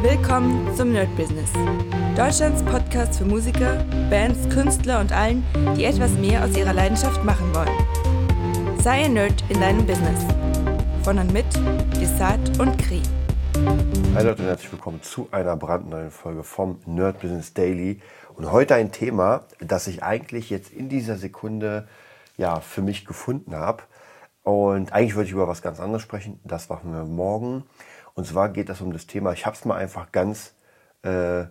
Willkommen zum Nerd Business. Deutschlands Podcast für Musiker, Bands, Künstler und allen, die etwas mehr aus ihrer Leidenschaft machen wollen. Sei ein Nerd in deinem Business. Von und mit Desart und Kri. Hi Leute und herzlich willkommen zu einer brandneuen Folge vom Nerd Business Daily. Und heute ein Thema, das ich eigentlich jetzt in dieser Sekunde ja für mich gefunden habe. Und eigentlich wollte ich über was ganz anderes sprechen. Das machen wir morgen. Und zwar geht es um das Thema, ich habe es mal einfach ganz äh,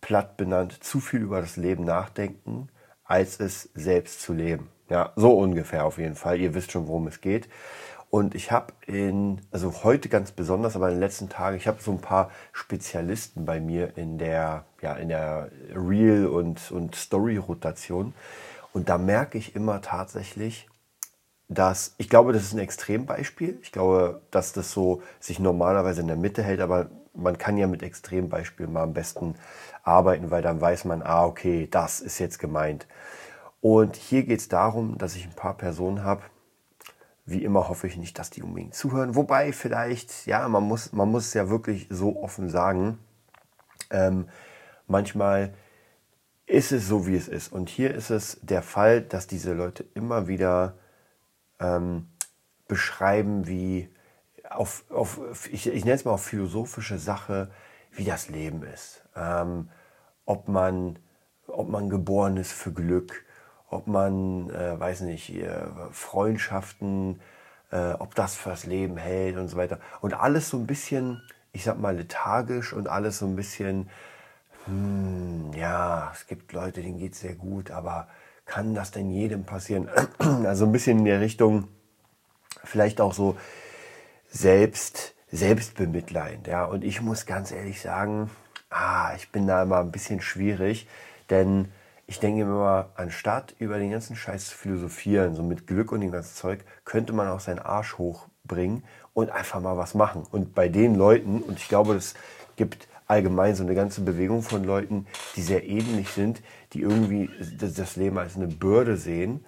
platt benannt, zu viel über das Leben nachdenken, als es selbst zu leben. Ja, so ungefähr auf jeden Fall. Ihr wisst schon, worum es geht. Und ich habe in, also heute ganz besonders, aber in den letzten Tagen, ich habe so ein paar Spezialisten bei mir in der, ja, in der Real- und, und Story-Rotation. Und da merke ich immer tatsächlich, dass ich glaube, das ist ein Extrembeispiel. Ich glaube, dass das so sich normalerweise in der Mitte hält, aber man kann ja mit Extrembeispielen mal am besten arbeiten, weil dann weiß man, ah, okay, das ist jetzt gemeint. Und hier geht es darum, dass ich ein paar Personen habe. Wie immer hoffe ich nicht, dass die unbedingt zuhören. Wobei vielleicht, ja, man muss, man muss es ja wirklich so offen sagen. Ähm, manchmal ist es so, wie es ist. Und hier ist es der Fall, dass diese Leute immer wieder ähm, beschreiben, wie auf, auf ich, ich nenne es mal auf philosophische Sache, wie das Leben ist. Ähm, ob, man, ob man geboren ist für Glück, ob man, äh, weiß nicht, äh, Freundschaften, äh, ob das fürs Leben hält und so weiter. Und alles so ein bisschen, ich sag mal, lethargisch und alles so ein bisschen, hm, ja, es gibt Leute, denen geht es sehr gut, aber kann das denn jedem passieren? Also ein bisschen in der Richtung, vielleicht auch so selbst, selbstbemitleidend. Ja? Und ich muss ganz ehrlich sagen, ah, ich bin da immer ein bisschen schwierig, denn ich denke immer, anstatt über den ganzen Scheiß zu philosophieren, so mit Glück und dem ganzen Zeug, könnte man auch seinen Arsch hochbringen und einfach mal was machen. Und bei den Leuten, und ich glaube, es gibt allgemein so eine ganze Bewegung von Leuten, die sehr ähnlich sind, die irgendwie das Leben als eine Bürde sehen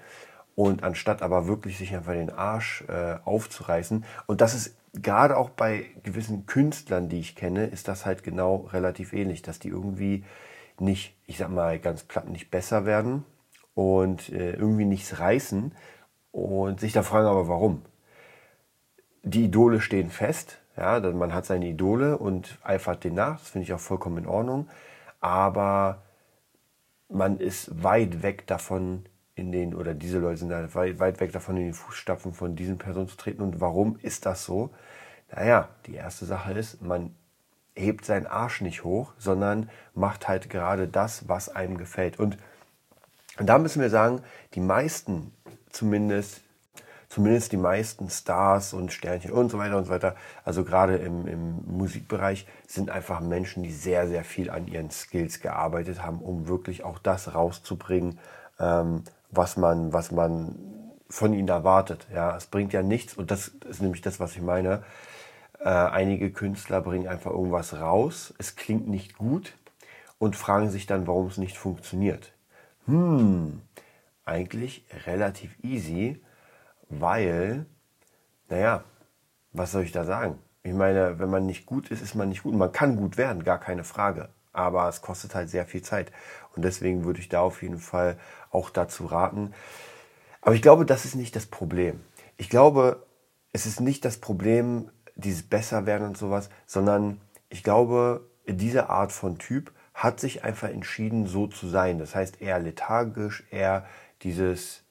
und anstatt aber wirklich sich einfach den Arsch äh, aufzureißen. Und das ist gerade auch bei gewissen Künstlern, die ich kenne, ist das halt genau relativ ähnlich, dass die irgendwie nicht, ich sag mal ganz platt, nicht besser werden und äh, irgendwie nichts reißen und sich da fragen, aber warum? Die Idole stehen fest, ja, man hat seine Idole und eifert den nach, das finde ich auch vollkommen in Ordnung. Aber man ist weit weg davon, in den, oder diese Leute sind halt weit, weit weg davon, in den Fußstapfen von diesen Personen zu treten. Und warum ist das so? Naja, die erste Sache ist, man hebt seinen Arsch nicht hoch, sondern macht halt gerade das, was einem gefällt. Und da müssen wir sagen, die meisten zumindest zumindest die meisten Stars und Sternchen und so weiter und so weiter, also gerade im, im Musikbereich, sind einfach Menschen, die sehr, sehr viel an ihren Skills gearbeitet haben, um wirklich auch das rauszubringen, ähm, was, man, was man von ihnen erwartet. Ja, es bringt ja nichts, und das ist nämlich das, was ich meine. Äh, einige Künstler bringen einfach irgendwas raus, es klingt nicht gut und fragen sich dann, warum es nicht funktioniert. Hm, eigentlich relativ easy weil, naja, was soll ich da sagen? Ich meine, wenn man nicht gut ist, ist man nicht gut. Man kann gut werden, gar keine Frage. Aber es kostet halt sehr viel Zeit. Und deswegen würde ich da auf jeden Fall auch dazu raten. Aber ich glaube, das ist nicht das Problem. Ich glaube, es ist nicht das Problem, dieses Besserwerden und sowas, sondern ich glaube, diese Art von Typ hat sich einfach entschieden, so zu sein. Das heißt, eher lethargisch, eher dieses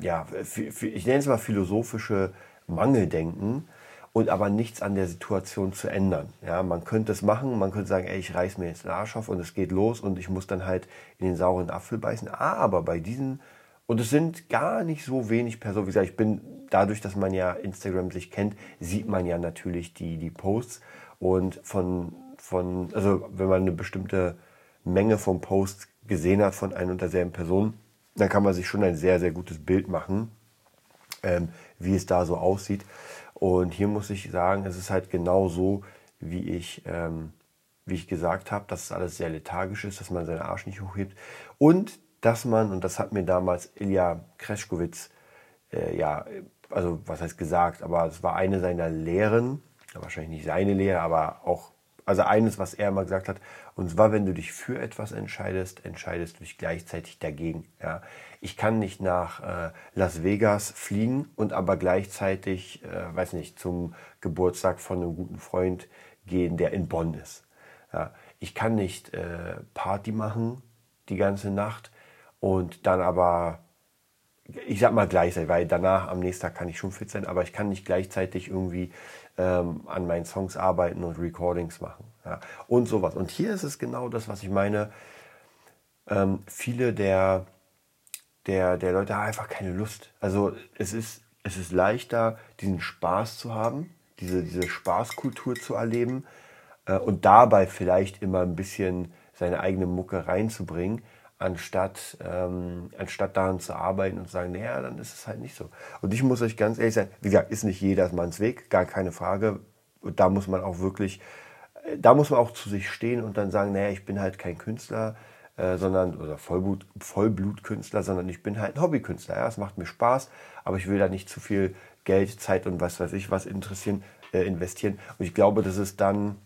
ja, ich nenne es mal philosophische Mangeldenken und aber nichts an der Situation zu ändern. Ja, man könnte es machen, man könnte sagen, ey, ich reiß mir jetzt den Arsch auf und es geht los und ich muss dann halt in den sauren Apfel beißen. Aber bei diesen, und es sind gar nicht so wenig Personen, wie gesagt, ich bin, dadurch, dass man ja Instagram sich kennt, sieht man ja natürlich die, die Posts und von, von, also wenn man eine bestimmte Menge von Posts gesehen hat von einer und derselben Person, dann kann man sich schon ein sehr, sehr gutes Bild machen, ähm, wie es da so aussieht. Und hier muss ich sagen, es ist halt genau so, wie ich, ähm, wie ich gesagt habe, dass es alles sehr lethargisch ist, dass man seinen Arsch nicht hochhebt und dass man, und das hat mir damals Ilja Kreschkowitz, äh, ja, also was heißt gesagt, aber es war eine seiner Lehren, wahrscheinlich nicht seine Lehre, aber auch also eines, was er immer gesagt hat, und zwar, wenn du dich für etwas entscheidest, entscheidest du dich gleichzeitig dagegen. Ja? Ich kann nicht nach äh, Las Vegas fliegen und aber gleichzeitig, äh, weiß nicht, zum Geburtstag von einem guten Freund gehen, der in Bonn ist. Ja? Ich kann nicht äh, Party machen die ganze Nacht und dann aber ich sag mal gleichzeitig, weil danach am nächsten Tag kann ich schon fit sein, aber ich kann nicht gleichzeitig irgendwie ähm, an meinen Songs arbeiten und Recordings machen. Ja, und sowas. Und hier ist es genau das, was ich meine. Ähm, viele der, der, der Leute haben einfach keine Lust. Also es ist, es ist leichter, diesen Spaß zu haben, diese, diese Spaßkultur zu erleben äh, und dabei vielleicht immer ein bisschen seine eigene Mucke reinzubringen, anstatt, ähm, anstatt daran zu arbeiten und zu sagen, naja, dann ist es halt nicht so. Und ich muss euch ganz ehrlich sagen, wie gesagt, ist nicht jedermanns Weg, gar keine Frage. Und da muss man auch wirklich, äh, da muss man auch zu sich stehen und dann sagen, naja, ich bin halt kein Künstler, äh, sondern, oder Vollblut, Vollblutkünstler, sondern ich bin halt ein Hobbykünstler. Ja, es macht mir Spaß, aber ich will da nicht zu viel Geld, Zeit und was weiß ich was interessieren, äh, investieren. Und ich glaube, das ist dann,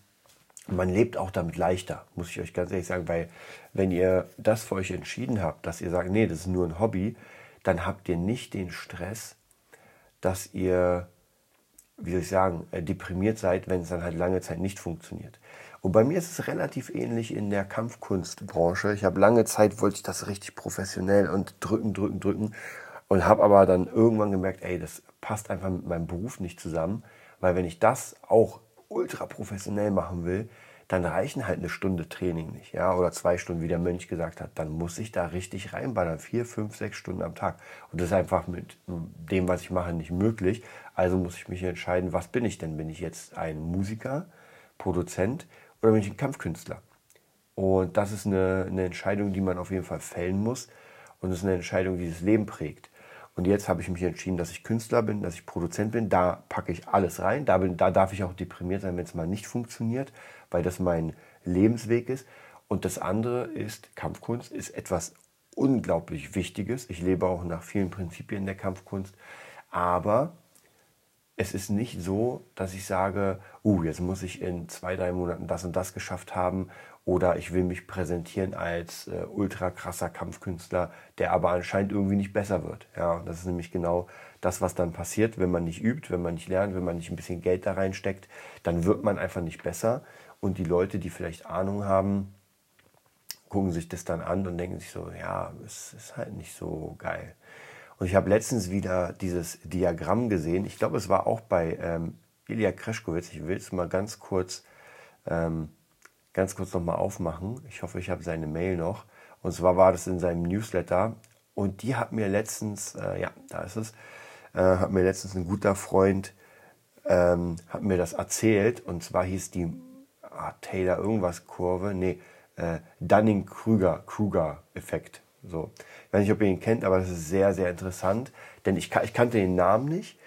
man lebt auch damit leichter, muss ich euch ganz ehrlich sagen, weil wenn ihr das für euch entschieden habt, dass ihr sagt, nee, das ist nur ein Hobby, dann habt ihr nicht den Stress, dass ihr, wie soll ich sagen, äh, deprimiert seid, wenn es dann halt lange Zeit nicht funktioniert. Und bei mir ist es relativ ähnlich in der Kampfkunstbranche. Ich habe lange Zeit, wollte ich das richtig professionell und drücken, drücken, drücken und habe aber dann irgendwann gemerkt, ey, das passt einfach mit meinem Beruf nicht zusammen, weil wenn ich das auch ultra professionell machen will, dann reichen halt eine Stunde Training nicht, ja, oder zwei Stunden, wie der Mönch gesagt hat. Dann muss ich da richtig reinballern, vier, fünf, sechs Stunden am Tag. Und das ist einfach mit dem, was ich mache, nicht möglich. Also muss ich mich entscheiden, was bin ich denn? Bin ich jetzt ein Musiker, Produzent oder bin ich ein Kampfkünstler? Und das ist eine, eine Entscheidung, die man auf jeden Fall fällen muss. Und das ist eine Entscheidung, die das Leben prägt. Und jetzt habe ich mich entschieden, dass ich Künstler bin, dass ich Produzent bin. Da packe ich alles rein. Da, bin, da darf ich auch deprimiert sein, wenn es mal nicht funktioniert, weil das mein Lebensweg ist. Und das andere ist, Kampfkunst ist etwas unglaublich Wichtiges. Ich lebe auch nach vielen Prinzipien der Kampfkunst. Aber es ist nicht so, dass ich sage, uh, jetzt muss ich in zwei, drei Monaten das und das geschafft haben oder ich will mich präsentieren als äh, ultra krasser Kampfkünstler, der aber anscheinend irgendwie nicht besser wird. Ja, das ist nämlich genau das, was dann passiert, wenn man nicht übt, wenn man nicht lernt, wenn man nicht ein bisschen Geld da reinsteckt, dann wird man einfach nicht besser. Und die Leute, die vielleicht Ahnung haben, gucken sich das dann an und denken sich so, ja, es ist halt nicht so geil. Und ich habe letztens wieder dieses Diagramm gesehen. Ich glaube, es war auch bei ähm, Ilya Kreschkowitz. Ich will es mal ganz kurz ähm, ganz kurz nochmal aufmachen. Ich hoffe, ich habe seine Mail noch. Und zwar war das in seinem Newsletter. Und die hat mir letztens, äh, ja, da ist es, äh, hat mir letztens ein guter Freund, ähm, hat mir das erzählt. Und zwar hieß die ah, Taylor irgendwas Kurve, nee, äh, Dunning-Kruger-Effekt. So. Ich weiß nicht, ob ihr ihn kennt, aber das ist sehr, sehr interessant. Denn ich, ich kannte den Namen nicht.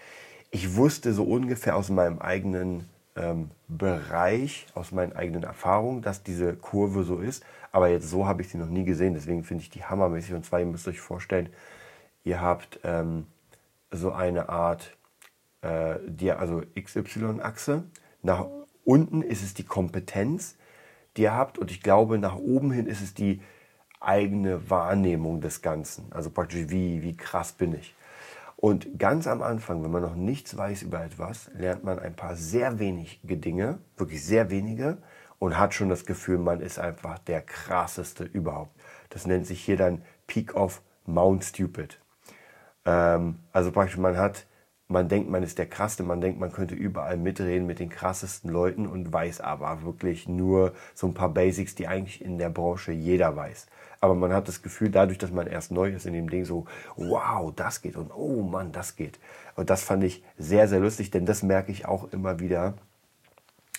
Ich wusste so ungefähr aus meinem eigenen ähm, Bereich, aus meinen eigenen Erfahrungen, dass diese Kurve so ist. Aber jetzt so habe ich sie noch nie gesehen. Deswegen finde ich die hammermäßig. Und zwar, ihr müsst euch vorstellen, ihr habt ähm, so eine Art, äh, die, also XY-Achse. Nach unten ist es die Kompetenz, die ihr habt. Und ich glaube, nach oben hin ist es die eigene Wahrnehmung des Ganzen. Also praktisch, wie, wie krass bin ich. Und ganz am Anfang, wenn man noch nichts weiß über etwas, lernt man ein paar sehr wenige Dinge, wirklich sehr wenige, und hat schon das Gefühl, man ist einfach der krasseste überhaupt. Das nennt sich hier dann Peak of Mount Stupid. Ähm, also praktisch, man hat, man denkt, man ist der krasseste, man denkt, man könnte überall mitreden mit den krassesten Leuten und weiß aber wirklich nur so ein paar Basics, die eigentlich in der Branche jeder weiß aber man hat das Gefühl, dadurch, dass man erst neu ist in dem Ding, so, wow, das geht und oh Mann, das geht. Und das fand ich sehr, sehr lustig, denn das merke ich auch immer wieder,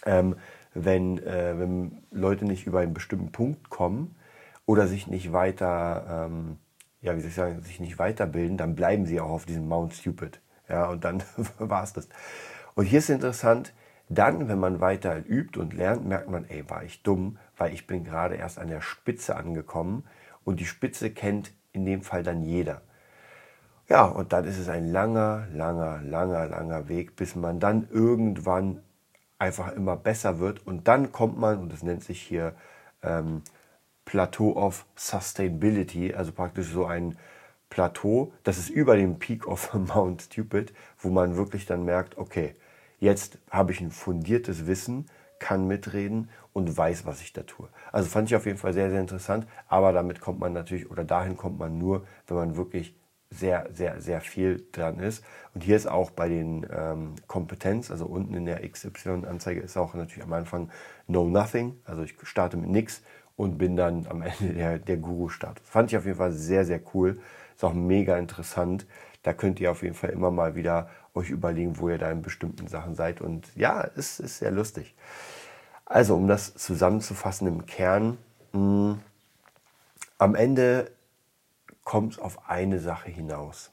ähm, wenn, äh, wenn Leute nicht über einen bestimmten Punkt kommen oder sich nicht weiter, ähm, ja, wie soll ich sagen, sich nicht weiterbilden, dann bleiben sie auch auf diesem Mount Stupid. Ja, und dann war es das. Und hier ist interessant, dann, wenn man weiter übt und lernt, merkt man, ey, war ich dumm, weil ich bin gerade erst an der Spitze angekommen und die Spitze kennt in dem Fall dann jeder. Ja, und dann ist es ein langer, langer, langer, langer Weg, bis man dann irgendwann einfach immer besser wird. Und dann kommt man, und das nennt sich hier ähm, Plateau of Sustainability, also praktisch so ein Plateau, das ist über dem Peak of Mount Stupid, wo man wirklich dann merkt, okay, jetzt habe ich ein fundiertes Wissen, kann mitreden und weiß, was ich da tue. Also fand ich auf jeden Fall sehr, sehr interessant, aber damit kommt man natürlich, oder dahin kommt man nur, wenn man wirklich sehr, sehr, sehr viel dran ist. Und hier ist auch bei den ähm, Kompetenz, also unten in der XY-Anzeige ist auch natürlich am Anfang Know Nothing, also ich starte mit nichts und bin dann am Ende der, der Guru-Status. Fand ich auf jeden Fall sehr, sehr cool. Ist auch mega interessant. Da könnt ihr auf jeden Fall immer mal wieder euch überlegen, wo ihr da in bestimmten Sachen seid. Und ja, es ist sehr lustig. Also, um das zusammenzufassen im Kern, mh, hm, am Ende kommt es auf eine Sache hinaus.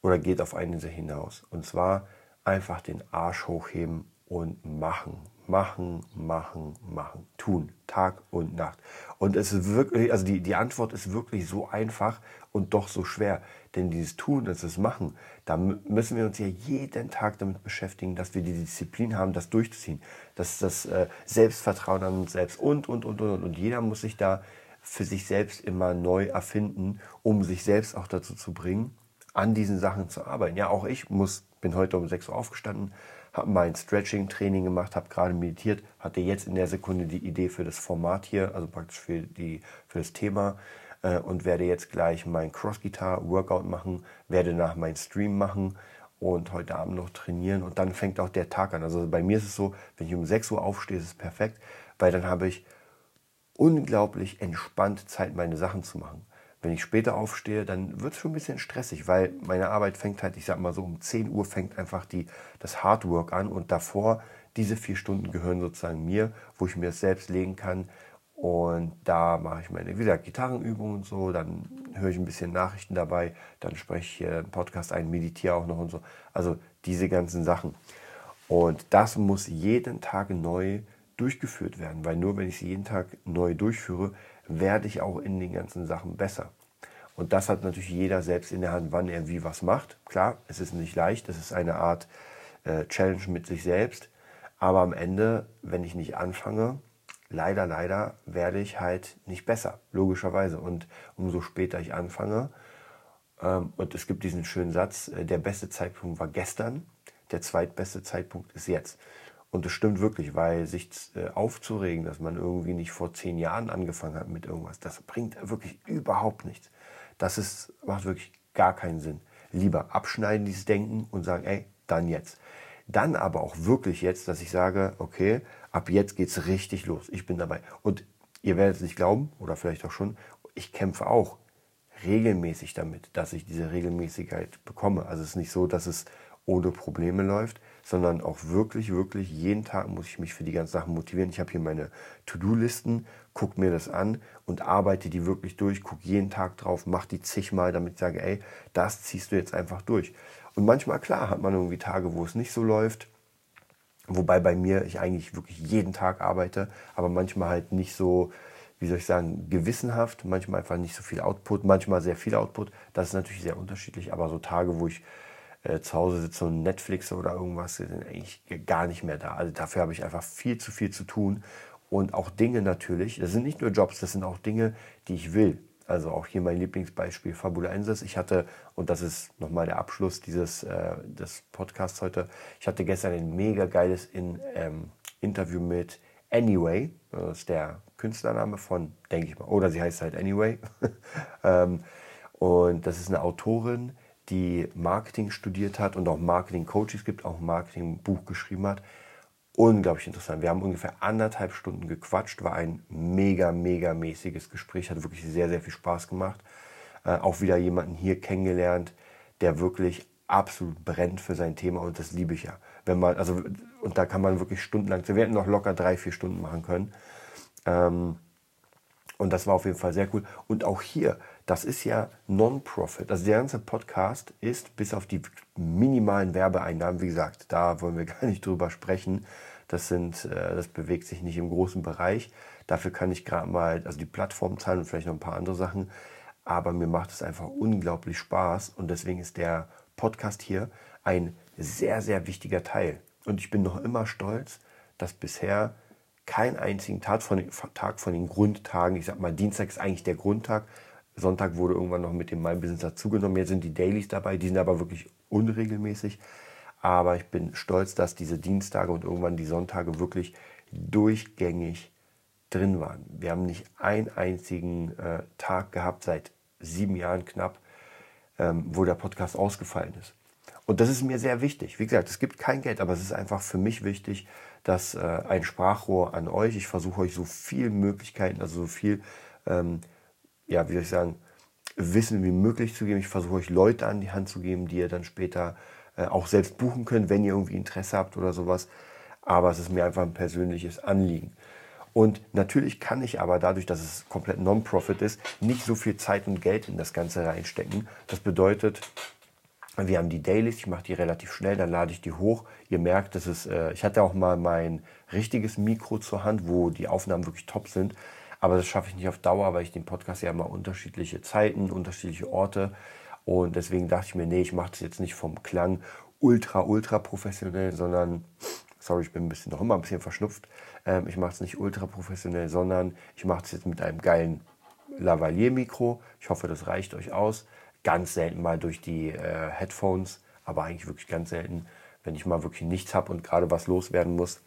Oder geht auf eine Sache hinaus. Und zwar einfach den Arsch hochheben und machen machen, machen, machen, tun, Tag und Nacht. Und es ist wirklich, also die, die Antwort ist wirklich so einfach und doch so schwer. Denn dieses Tun, das ist Machen, da müssen wir uns ja jeden Tag damit beschäftigen, dass wir die Disziplin haben, das durchzuziehen. Dass das äh, Selbstvertrauen an uns selbst und, und, und, und. Und jeder muss sich da für sich selbst immer neu erfinden, um sich selbst auch dazu zu bringen, an diesen Sachen zu arbeiten. Ja, auch ich muss, bin heute um 6 Uhr aufgestanden, habe mein Stretching-Training gemacht, habe gerade meditiert, hatte jetzt in der Sekunde die Idee für das Format hier, also praktisch für, die, für das Thema äh, und werde jetzt gleich mein Cross-Guitar-Workout machen, werde nach meinem Stream machen und heute Abend noch trainieren und dann fängt auch der Tag an. Also bei mir ist es so, wenn ich um 6 Uhr aufstehe, ist es perfekt, weil dann habe ich unglaublich entspannt Zeit, meine Sachen zu machen. Wenn ich später aufstehe, dann wird es schon ein bisschen stressig, weil meine Arbeit fängt halt, ich sag mal so, um 10 Uhr fängt einfach die, das Hardwork an und davor, diese vier Stunden gehören sozusagen mir, wo ich mir es selbst legen kann. Und da mache ich meine, wie gesagt, Gitarrenübungen und so, dann höre ich ein bisschen Nachrichten dabei, dann spreche ich hier einen Podcast ein, meditiere auch noch und so. Also diese ganzen Sachen. Und das muss jeden Tag neu durchgeführt werden, weil nur wenn ich sie jeden Tag neu durchführe, werde ich auch in den ganzen Sachen besser. Und das hat natürlich jeder selbst in der Hand, wann er wie was macht. Klar, es ist nicht leicht, es ist eine Art äh, Challenge mit sich selbst. Aber am Ende, wenn ich nicht anfange, leider, leider werde ich halt nicht besser, logischerweise. Und umso später ich anfange, ähm, und es gibt diesen schönen Satz, äh, der beste Zeitpunkt war gestern, der zweitbeste Zeitpunkt ist jetzt. Und das stimmt wirklich, weil sich äh, aufzuregen, dass man irgendwie nicht vor zehn Jahren angefangen hat mit irgendwas, das bringt wirklich überhaupt nichts. Das ist, macht wirklich gar keinen Sinn. Lieber abschneiden dieses Denken und sagen, ey, dann jetzt. Dann aber auch wirklich jetzt, dass ich sage, okay, ab jetzt geht's richtig los. Ich bin dabei. Und ihr werdet es nicht glauben, oder vielleicht auch schon, ich kämpfe auch regelmäßig damit, dass ich diese Regelmäßigkeit bekomme. Also es ist nicht so, dass es ohne Probleme läuft, sondern auch wirklich, wirklich jeden Tag muss ich mich für die ganzen Sachen motivieren. Ich habe hier meine To-Do-Listen, gucke mir das an und arbeite die wirklich durch, gucke jeden Tag drauf, mache die zigmal, damit ich sage, ey, das ziehst du jetzt einfach durch. Und manchmal, klar, hat man irgendwie Tage, wo es nicht so läuft. Wobei bei mir ich eigentlich wirklich jeden Tag arbeite, aber manchmal halt nicht so, wie soll ich sagen, gewissenhaft, manchmal einfach nicht so viel Output, manchmal sehr viel Output. Das ist natürlich sehr unterschiedlich, aber so Tage, wo ich äh, zu Hause sitze und Netflix oder irgendwas, sind eigentlich gar nicht mehr da. Also dafür habe ich einfach viel zu viel zu tun. Und auch Dinge natürlich, das sind nicht nur Jobs, das sind auch Dinge, die ich will. Also auch hier mein Lieblingsbeispiel Fabulensis. Ich hatte, und das ist nochmal der Abschluss dieses äh, des Podcasts heute, ich hatte gestern ein mega geiles in, ähm, Interview mit Anyway. Das ist der Künstlername von, denke ich mal, oder sie heißt halt Anyway. ähm, und das ist eine Autorin, die Marketing studiert hat und auch Marketing-Coaches gibt, auch ein Marketing-Buch geschrieben hat. Unglaublich interessant. Wir haben ungefähr anderthalb Stunden gequatscht, war ein mega, mega mäßiges Gespräch, hat wirklich sehr, sehr viel Spaß gemacht. Äh, auch wieder jemanden hier kennengelernt, der wirklich absolut brennt für sein Thema und das liebe ich ja. Wenn man, also, und da kann man wirklich stundenlang, wir hätten noch locker drei, vier Stunden machen können. Ähm, und das war auf jeden Fall sehr cool. Und auch hier, das ist ja Non-Profit. Also der ganze Podcast ist bis auf die minimalen Werbeeinnahmen, wie gesagt, da wollen wir gar nicht drüber sprechen. Das sind, äh, das bewegt sich nicht im großen Bereich. Dafür kann ich gerade mal, also die Plattform zahlen und vielleicht noch ein paar andere Sachen. Aber mir macht es einfach unglaublich Spaß und deswegen ist der Podcast hier ein sehr, sehr wichtiger Teil. Und ich bin noch immer stolz, dass bisher keinen einzigen Tag von, Tag von den Grundtagen, ich sag mal, Dienstag ist eigentlich der Grundtag, Sonntag wurde irgendwann noch mit dem My Business dazugenommen, jetzt sind die Dailies dabei, die sind aber wirklich unregelmäßig. Aber ich bin stolz, dass diese Dienstage und irgendwann die Sonntage wirklich durchgängig drin waren. Wir haben nicht einen einzigen äh, Tag gehabt seit sieben Jahren knapp, ähm, wo der Podcast ausgefallen ist. Und das ist mir sehr wichtig. Wie gesagt, es gibt kein Geld, aber es ist einfach für mich wichtig, dass äh, ein Sprachrohr an euch, ich versuche euch so viele Möglichkeiten, also so viel, ähm, ja, wie soll ich sagen, Wissen wie möglich zu geben. Ich versuche euch Leute an die Hand zu geben, die ihr dann später äh, auch selbst buchen könnt, wenn ihr irgendwie Interesse habt oder sowas. Aber es ist mir einfach ein persönliches Anliegen. Und natürlich kann ich aber dadurch, dass es komplett Non-Profit ist, nicht so viel Zeit und Geld in das Ganze reinstecken. Das bedeutet, wir haben die Dailies, ich mache die relativ schnell, dann lade ich die hoch. Ihr merkt, dass es, äh, ich hatte auch mal mein richtiges Mikro zur Hand, wo die Aufnahmen wirklich top sind. Aber das schaffe ich nicht auf Dauer, weil ich den Podcast ja immer unterschiedliche Zeiten, unterschiedliche Orte. Und deswegen dachte ich mir, nee, ich mache das jetzt nicht vom Klang ultra, ultra professionell, sondern, sorry, ich bin ein bisschen noch immer ein bisschen verschnupft. Ähm, ich mache es nicht ultra professionell, sondern ich mache es jetzt mit einem geilen Lavalier-Mikro. Ich hoffe, das reicht euch aus ganz selten mal durch die äh, Headphones, aber eigentlich wirklich ganz selten, wenn ich mal wirklich nichts habe und gerade was loswerden muss.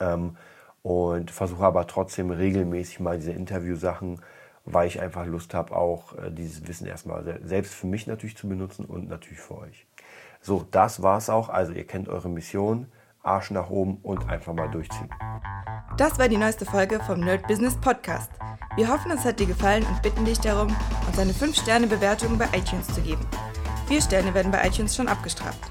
Ähm, und versuche aber trotzdem regelmäßig mal diese Interviewsachen, weil ich einfach Lust habe, auch äh, dieses Wissen erstmal selbst für mich natürlich zu benutzen und natürlich für euch. So, das war's auch. Also ihr kennt eure Mission. Arsch nach oben und einfach mal durchziehen. Das war die neueste Folge vom Nerd Business Podcast. Wir hoffen, es hat dir gefallen und bitten dich darum, uns eine 5-Sterne-Bewertung bei iTunes zu geben. Vier Sterne werden bei iTunes schon abgestraft.